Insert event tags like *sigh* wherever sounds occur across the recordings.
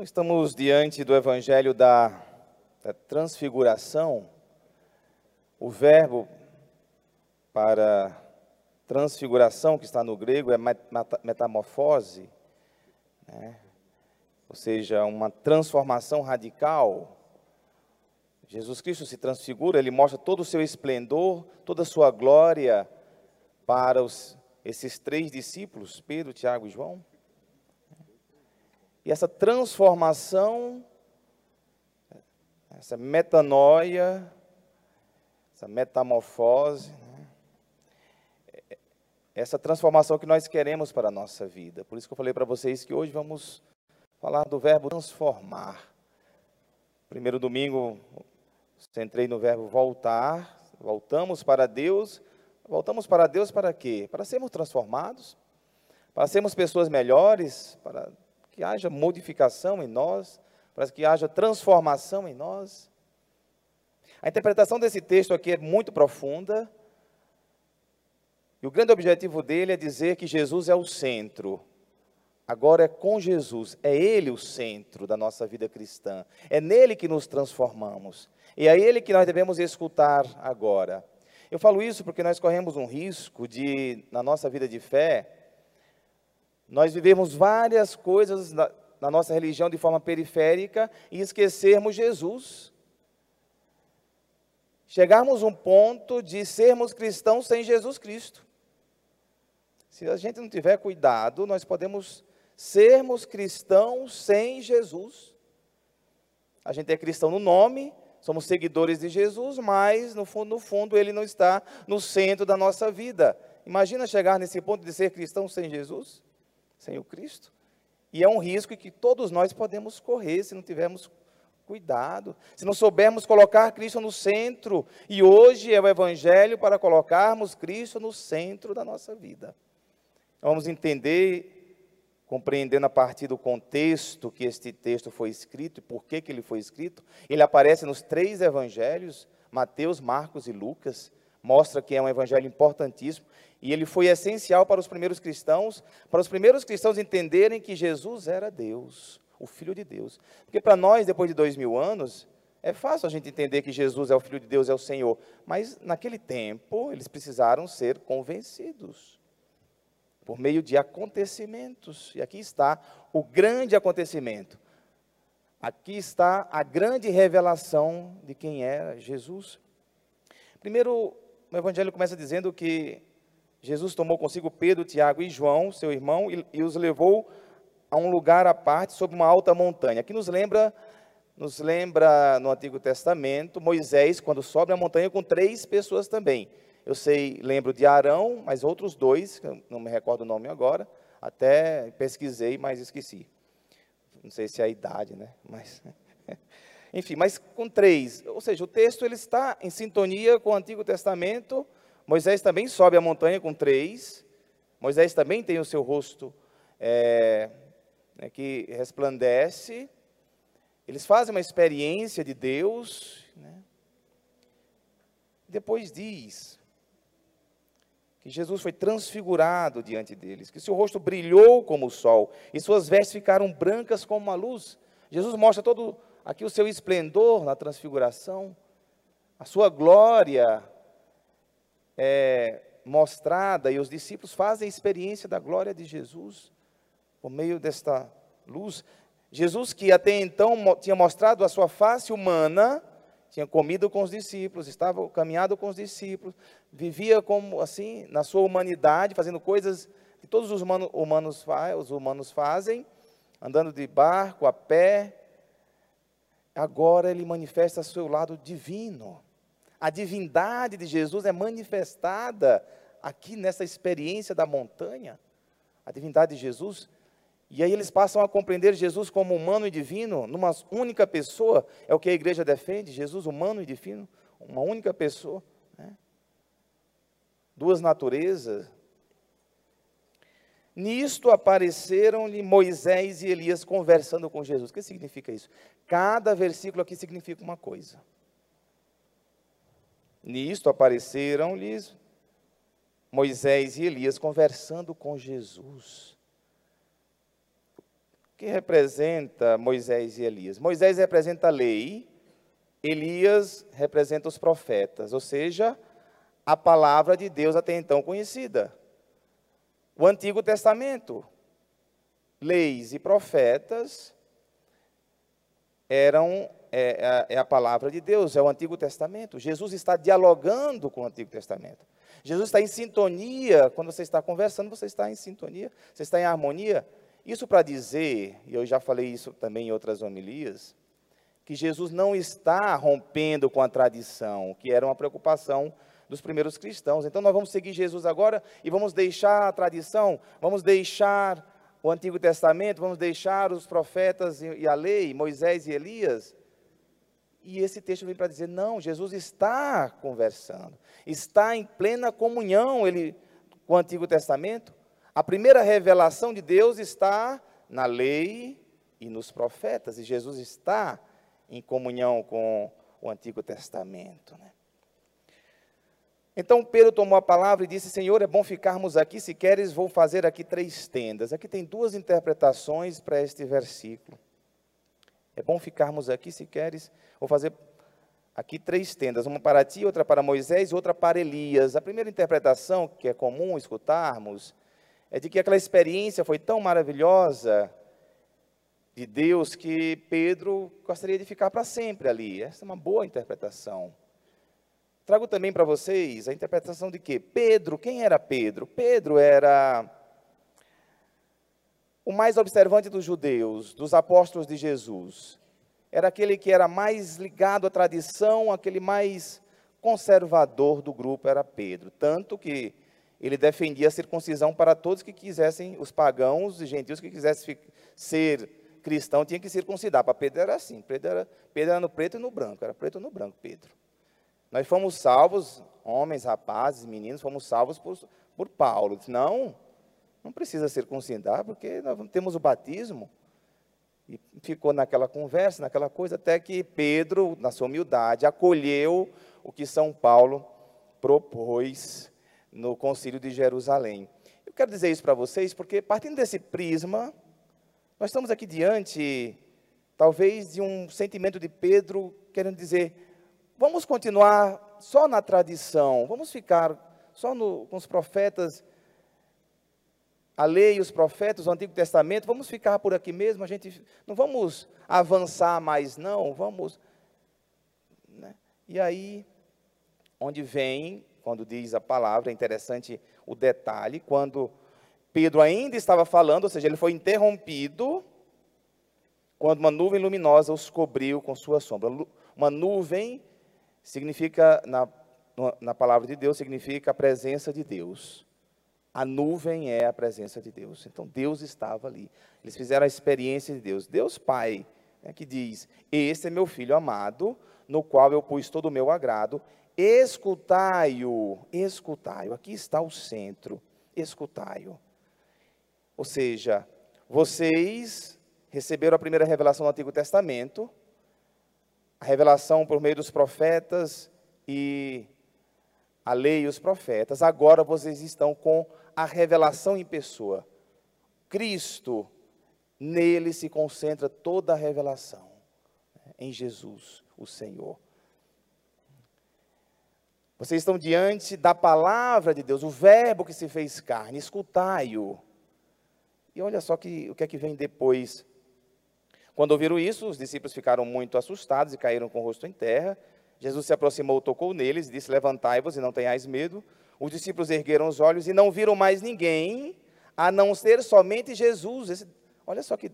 Estamos diante do Evangelho da, da Transfiguração. O verbo para transfiguração, que está no grego, é metamorfose, né? ou seja, uma transformação radical. Jesus Cristo se transfigura, ele mostra todo o seu esplendor, toda a sua glória para os, esses três discípulos, Pedro, Tiago e João. E essa transformação, essa metanoia, essa metamorfose, né? essa transformação que nós queremos para a nossa vida. Por isso que eu falei para vocês que hoje vamos falar do verbo transformar. Primeiro domingo, centrei no verbo voltar, voltamos para Deus. Voltamos para Deus para quê? Para sermos transformados, para sermos pessoas melhores, para que haja modificação em nós, para que haja transformação em nós. A interpretação desse texto aqui é muito profunda. E o grande objetivo dele é dizer que Jesus é o centro. Agora é com Jesus, é Ele o centro da nossa vida cristã. É nele que nos transformamos. E é Ele que nós devemos escutar agora. Eu falo isso porque nós corremos um risco de, na nossa vida de fé, nós vivemos várias coisas na, na nossa religião de forma periférica e esquecermos Jesus. Chegarmos um ponto de sermos cristãos sem Jesus Cristo. Se a gente não tiver cuidado, nós podemos sermos cristãos sem Jesus. A gente é cristão no nome, somos seguidores de Jesus, mas no fundo, no fundo ele não está no centro da nossa vida. Imagina chegar nesse ponto de ser cristão sem Jesus? Sem o Cristo. E é um risco que todos nós podemos correr se não tivermos cuidado, se não soubermos colocar Cristo no centro. E hoje é o Evangelho para colocarmos Cristo no centro da nossa vida. Vamos entender, compreendendo a partir do contexto que este texto foi escrito e por que, que ele foi escrito. Ele aparece nos três evangelhos, Mateus, Marcos e Lucas. Mostra que é um evangelho importantíssimo e ele foi essencial para os primeiros cristãos, para os primeiros cristãos entenderem que Jesus era Deus, o Filho de Deus. Porque para nós, depois de dois mil anos, é fácil a gente entender que Jesus é o Filho de Deus, é o Senhor. Mas naquele tempo, eles precisaram ser convencidos por meio de acontecimentos. E aqui está o grande acontecimento. Aqui está a grande revelação de quem era Jesus. Primeiro, o Evangelho começa dizendo que Jesus tomou consigo Pedro, Tiago e João, seu irmão, e, e os levou a um lugar à parte sobre uma alta montanha. Aqui nos lembra, nos lembra no Antigo Testamento, Moisés, quando sobe a montanha com três pessoas também. Eu sei, lembro de Arão, mas outros dois, não me recordo o nome agora, até pesquisei, mas esqueci. Não sei se é a idade, né? Mas, *laughs* enfim, mas com três. Ou seja, o texto ele está em sintonia com o Antigo Testamento, Moisés também sobe a montanha com três. Moisés também tem o seu rosto é, né, que resplandece. Eles fazem uma experiência de Deus. Né? Depois diz que Jesus foi transfigurado diante deles, que seu rosto brilhou como o sol e suas vestes ficaram brancas como uma luz. Jesus mostra todo aqui o seu esplendor na transfiguração, a sua glória é, mostrada e os discípulos fazem a experiência da glória de Jesus por meio desta luz. Jesus, que até então tinha mostrado a sua face humana, tinha comido com os discípulos, estava caminhado com os discípulos, vivia como assim na sua humanidade, fazendo coisas que todos os humanos, os humanos fazem, andando de barco, a pé. Agora ele manifesta seu lado divino. A divindade de Jesus é manifestada aqui nessa experiência da montanha. A divindade de Jesus. E aí eles passam a compreender Jesus como humano e divino, numa única pessoa. É o que a igreja defende: Jesus humano e divino, uma única pessoa. Né? Duas naturezas. Nisto apareceram-lhe Moisés e Elias conversando com Jesus. O que significa isso? Cada versículo aqui significa uma coisa. Nisto apareceram-lhes Moisés e Elias conversando com Jesus. que representa Moisés e Elias? Moisés representa a lei, Elias representa os profetas, ou seja, a palavra de Deus até então conhecida. O Antigo Testamento, leis e profetas eram é, é, é, a palavra de Deus, é o Antigo Testamento. Jesus está dialogando com o Antigo Testamento. Jesus está em sintonia, quando você está conversando, você está em sintonia, você está em harmonia. Isso para dizer, e eu já falei isso também em outras homilias, que Jesus não está rompendo com a tradição, que era uma preocupação dos primeiros cristãos. Então nós vamos seguir Jesus agora e vamos deixar a tradição, vamos deixar o Antigo Testamento, vamos deixar os profetas e a lei, Moisés e Elias. E esse texto vem para dizer: não, Jesus está conversando, está em plena comunhão ele, com o Antigo Testamento. A primeira revelação de Deus está na lei e nos profetas, e Jesus está em comunhão com o Antigo Testamento. Né? Então Pedro tomou a palavra e disse: Senhor, é bom ficarmos aqui. Se queres, vou fazer aqui três tendas. Aqui tem duas interpretações para este versículo. É bom ficarmos aqui, se queres, vou fazer aqui três tendas: uma para ti, outra para Moisés e outra para Elias. A primeira interpretação, que é comum escutarmos, é de que aquela experiência foi tão maravilhosa de Deus que Pedro gostaria de ficar para sempre ali. Essa é uma boa interpretação. Trago também para vocês a interpretação de que Pedro, quem era Pedro? Pedro era o mais observante dos judeus, dos apóstolos de Jesus. Era aquele que era mais ligado à tradição, aquele mais conservador do grupo era Pedro. Tanto que ele defendia a circuncisão para todos que quisessem, os pagãos e gentios que quisessem ser cristão, tinha que circuncidar. Para Pedro era assim, Pedro era, Pedro era no preto e no branco, era preto no branco, Pedro. Nós fomos salvos, homens, rapazes, meninos, fomos salvos por, por Paulo. Não, não precisa circuncidar, porque nós temos o batismo. E ficou naquela conversa, naquela coisa, até que Pedro, na sua humildade, acolheu o que São Paulo propôs no concílio de Jerusalém. Eu quero dizer isso para vocês, porque partindo desse prisma, nós estamos aqui diante, talvez, de um sentimento de Pedro querendo dizer: vamos continuar só na tradição, vamos ficar só no, com os profetas, a lei e os profetas, o Antigo Testamento, vamos ficar por aqui mesmo, a gente não vamos avançar mais não, vamos. Né? E aí, onde vem, quando diz a palavra, é interessante o detalhe, quando Pedro ainda estava falando, ou seja, ele foi interrompido, quando uma nuvem luminosa os cobriu com sua sombra. Uma nuvem significa, na, na palavra de Deus, significa a presença de Deus. A nuvem é a presença de Deus. Então Deus estava ali. Eles fizeram a experiência de Deus. Deus Pai, né, que diz: Este é meu filho amado, no qual eu pus todo o meu agrado. Escutai-o, escutai-o. Aqui está o centro. Escutai-o. Ou seja, vocês receberam a primeira revelação do Antigo Testamento, a revelação por meio dos profetas e a lei e os profetas. Agora vocês estão com a revelação em pessoa. Cristo, nele se concentra toda a revelação, né, em Jesus, o Senhor. Vocês estão diante da palavra de Deus, o verbo que se fez carne, escutai-o. E olha só que, o que é que vem depois quando ouviram isso, os discípulos ficaram muito assustados e caíram com o rosto em terra. Jesus se aproximou, tocou neles e disse: Levantai-vos e não tenhais medo. Os discípulos ergueram os olhos e não viram mais ninguém, a não ser somente Jesus. Esse, olha só que,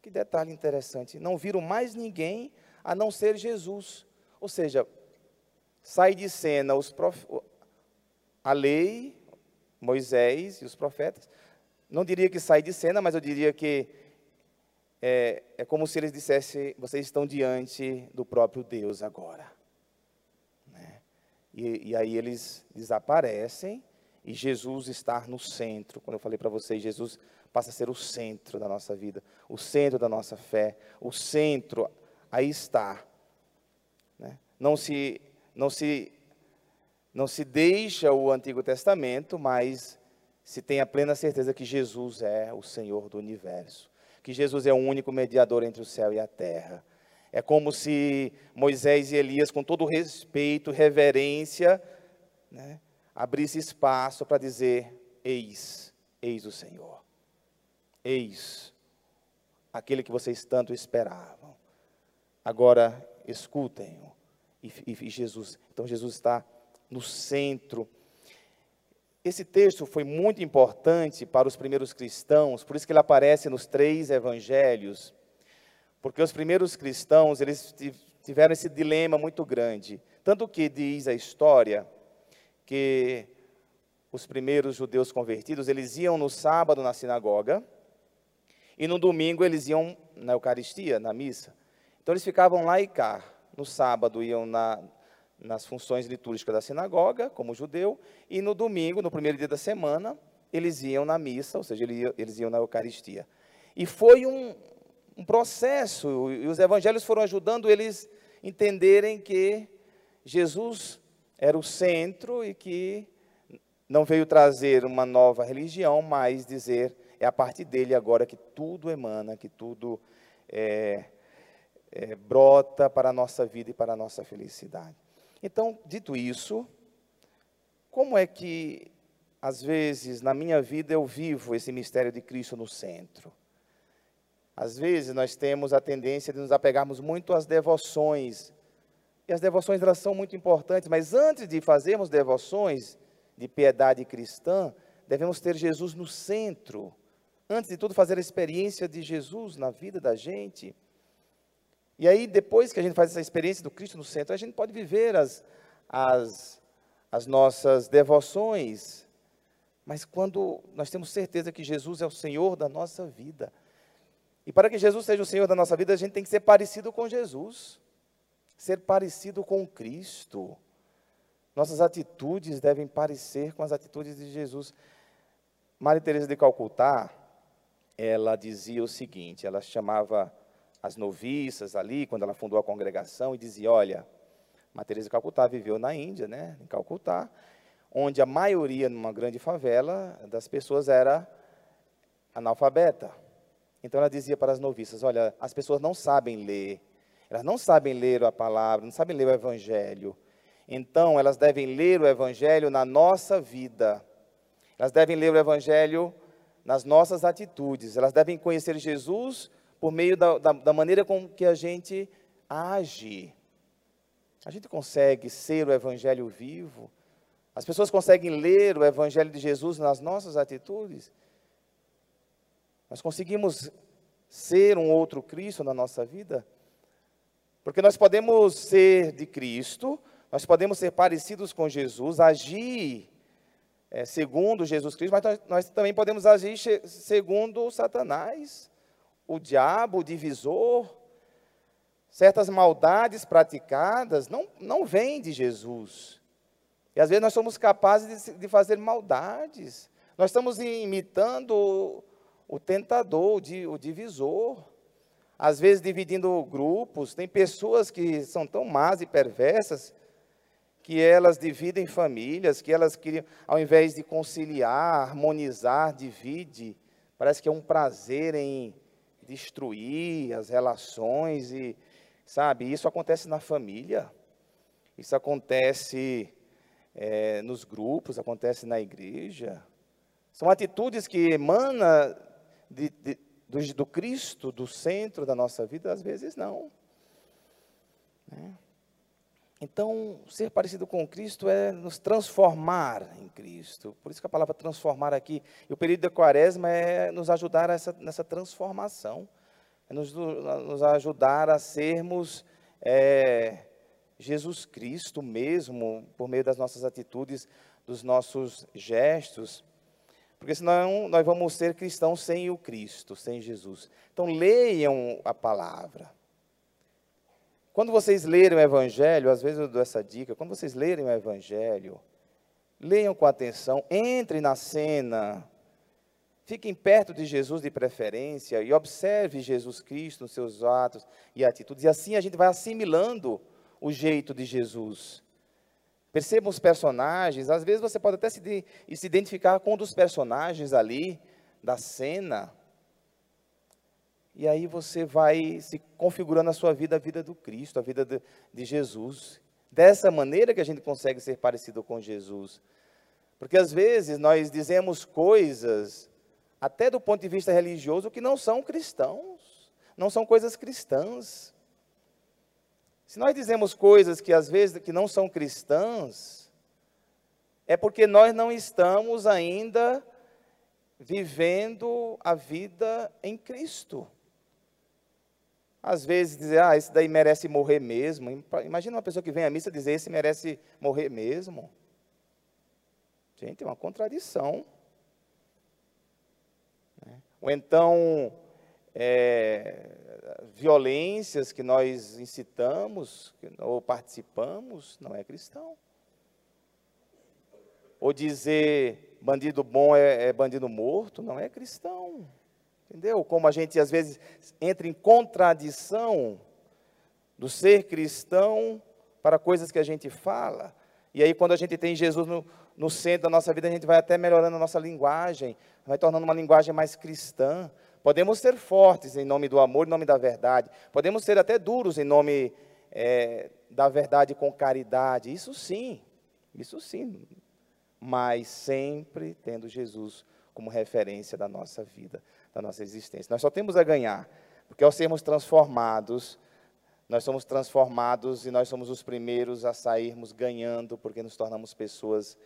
que detalhe interessante. Não viram mais ninguém, a não ser Jesus. Ou seja, sai de cena os prof... a lei, Moisés e os profetas. Não diria que sai de cena, mas eu diria que é, é como se eles dissessem: vocês estão diante do próprio Deus agora. Né? E, e, aí eles desaparecem e Jesus está no centro. Quando eu falei para vocês, Jesus passa a ser o centro da nossa vida, o centro da nossa fé, o centro, aí está. Né? Não se, não se, não se deixa o Antigo Testamento, mas se tem a plena certeza que Jesus é o Senhor do universo. Que Jesus é o único mediador entre o céu e a terra. É como se Moisés e Elias, com todo respeito, reverência, né, abrisse espaço para dizer: Eis, eis o Senhor. Eis aquele que vocês tanto esperavam. Agora escutem-o. E, e, Jesus, então Jesus está no centro. Esse texto foi muito importante para os primeiros cristãos, por isso que ele aparece nos três evangelhos, porque os primeiros cristãos, eles tiveram esse dilema muito grande. Tanto que diz a história que os primeiros judeus convertidos, eles iam no sábado na sinagoga, e no domingo eles iam na Eucaristia, na missa. Então eles ficavam lá e cá. No sábado iam na, nas funções litúrgicas da sinagoga, como judeu, e no domingo, no primeiro dia da semana, eles iam na missa, ou seja, eles iam na Eucaristia. E foi um, um processo, e os evangelhos foram ajudando eles entenderem que Jesus era o centro e que não veio trazer uma nova religião, mas dizer é a partir dele agora que tudo emana, que tudo é, é, brota para a nossa vida e para a nossa felicidade. Então, dito isso, como é que, às vezes, na minha vida eu vivo esse mistério de Cristo no centro? Às vezes nós temos a tendência de nos apegarmos muito às devoções. E as devoções elas são muito importantes, mas antes de fazermos devoções de piedade cristã, devemos ter Jesus no centro antes de tudo, fazer a experiência de Jesus na vida da gente. E aí, depois que a gente faz essa experiência do Cristo no centro, a gente pode viver as, as, as nossas devoções. Mas quando nós temos certeza que Jesus é o Senhor da nossa vida, e para que Jesus seja o Senhor da nossa vida, a gente tem que ser parecido com Jesus, ser parecido com Cristo. Nossas atitudes devem parecer com as atitudes de Jesus. Maria Teresa de Calcutá, ela dizia o seguinte: ela chamava as noviças ali, quando ela fundou a congregação, e dizia: Olha, Matheus de Calcutá viveu na Índia, né, em Calcutá, onde a maioria, numa grande favela, das pessoas era analfabeta. Então ela dizia para as noviças: Olha, as pessoas não sabem ler, elas não sabem ler a palavra, não sabem ler o Evangelho. Então elas devem ler o Evangelho na nossa vida. Elas devem ler o Evangelho nas nossas atitudes. Elas devem conhecer Jesus por meio da, da, da maneira com que a gente age. A gente consegue ser o Evangelho vivo. As pessoas conseguem ler o Evangelho de Jesus nas nossas atitudes. Nós conseguimos ser um outro Cristo na nossa vida. Porque nós podemos ser de Cristo, nós podemos ser parecidos com Jesus, agir é, segundo Jesus Cristo, mas nós, nós, também podemos agir segundo Satanás, o diabo, o divisor. Certas maldades praticadas não, não vêm de Jesus. E às vezes nós somos capazes de, de fazer maldades. Nós estamos imitando o, tentador, o, o divisor. Às vezes dividindo grupos. Tem pessoas que são tão más e perversas que elas dividem famílias, que elas queriam, ao invés de conciliar, harmonizar, divide, parece que é um prazer em destruir as relações e, sabe, isso acontece na família, isso acontece é, nos grupos, acontece na igreja. São atitudes que emanam de, de, do, do Cristo, do centro da nossa vida, às vezes não. Né? Então, ser parecido com Cristo é nos transformar em Cristo. Por isso que a palavra transformar aqui, e o período da quaresma é nos ajudar essa, nessa transformação, é nos, nos ajudar a sermos é, Jesus Cristo mesmo, por meio das nossas atitudes, dos nossos gestos. Porque senão nós vamos ser cristãos sem o Cristo, sem Jesus. Então, leiam a palavra. Quando vocês lerem o Evangelho, às vezes eu dou essa dica, quando vocês lerem o Evangelho, leiam com atenção, entrem na cena, fiquem perto de Jesus de preferência e observe Jesus Cristo nos seus atos e atitudes, e assim a gente vai assimilando o jeito de Jesus. Percebam os personagens, às vezes você pode até se, se identificar com um dos personagens ali, da cena. E aí você vai se configurando a sua vida, a vida do Cristo, a vida de, de Jesus. Dessa maneira que a gente consegue ser parecido com Jesus. Porque às vezes nós dizemos coisas, até do ponto de vista religioso, que não são cristãos, não são coisas cristãs. Se nós dizemos coisas que às vezes que não são cristãs, é porque nós não estamos ainda vivendo a vida em Cristo. Às vezes dizer, ah, esse daí merece morrer mesmo. Imagina uma pessoa que vem à missa dizer, esse merece morrer mesmo. Gente, é uma contradição. Né? Ou então, é, violências que nós incitamos ou participamos, não é cristão. Ou dizer bandido bom é, é bandido morto, não é cristão. Entendeu? Como a gente às vezes entra em contradição do ser cristão para coisas que a gente fala. E aí, quando a gente tem Jesus no, no centro da nossa vida, a gente vai até melhorando a nossa linguagem, vai tornando uma linguagem mais cristã. Podemos ser fortes em nome do amor, em nome da verdade. Podemos ser até duros em nome é, da verdade com caridade. Isso sim, isso sim. Mas sempre tendo Jesus como referência da nossa vida da nossa existência. Nós só temos a ganhar, porque ao sermos transformados, nós somos transformados e nós somos os primeiros a sairmos ganhando, porque nos tornamos pessoas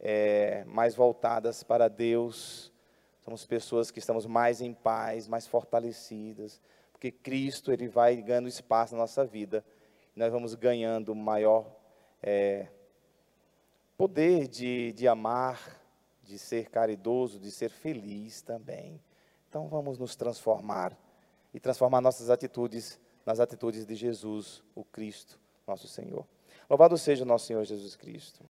é, mais voltadas para Deus, somos pessoas que estamos mais em paz, mais fortalecidas, porque Cristo ele vai ganhando espaço na nossa vida, e nós vamos ganhando maior é, poder de, de amar, de ser caridoso, de ser feliz também. Então vamos nos transformar e transformar nossas atitudes nas atitudes de Jesus, o Cristo, nosso Senhor. Louvado seja o nosso Senhor Jesus Cristo.